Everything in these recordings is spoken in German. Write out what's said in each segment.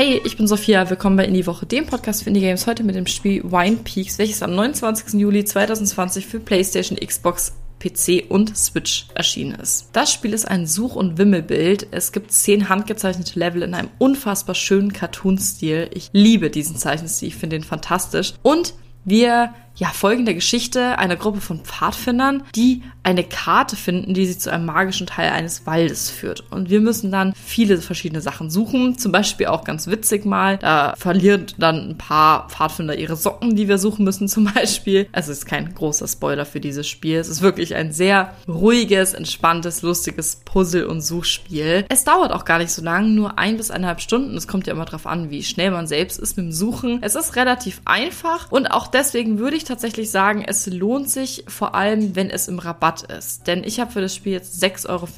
Hey, ich bin Sophia, willkommen bei Indie Woche, dem Podcast für Indie Games, heute mit dem Spiel Wine Peaks, welches am 29. Juli 2020 für PlayStation, Xbox, PC und Switch erschienen ist. Das Spiel ist ein Such- und Wimmelbild. Es gibt zehn handgezeichnete Level in einem unfassbar schönen Cartoon-Stil. Ich liebe diesen Zeichenstil, ich finde ihn fantastisch. Und wir ja, folgende Geschichte einer Gruppe von Pfadfindern, die eine Karte finden, die sie zu einem magischen Teil eines Waldes führt. Und wir müssen dann viele verschiedene Sachen suchen. Zum Beispiel auch ganz witzig mal, da verlieren dann ein paar Pfadfinder ihre Socken, die wir suchen müssen zum Beispiel. Also es ist kein großer Spoiler für dieses Spiel. Es ist wirklich ein sehr ruhiges, entspanntes, lustiges Puzzle- und Suchspiel. Es dauert auch gar nicht so lang, nur ein bis eineinhalb Stunden. Es kommt ja immer darauf an, wie schnell man selbst ist mit dem Suchen. Es ist relativ einfach und auch deswegen würde ich tatsächlich sagen, es lohnt sich vor allem, wenn es im Rabatt ist. Denn ich habe für das Spiel jetzt 6,24 Euro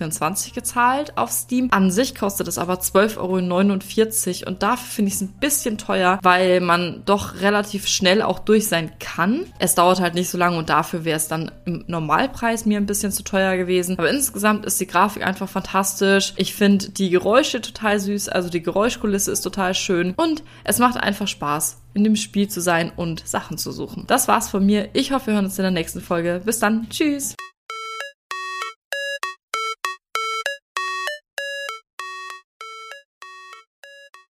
gezahlt auf Steam. An sich kostet es aber 12,49 Euro und dafür finde ich es ein bisschen teuer, weil man doch relativ schnell auch durch sein kann. Es dauert halt nicht so lange und dafür wäre es dann im Normalpreis mir ein bisschen zu teuer gewesen. Aber insgesamt ist die Grafik einfach fantastisch. Ich finde die Geräusche total süß, also die Geräuschkulisse ist total schön und es macht einfach Spaß in dem Spiel zu sein und Sachen zu suchen. Das war's von mir. Ich hoffe, wir hören uns in der nächsten Folge. Bis dann. Tschüss.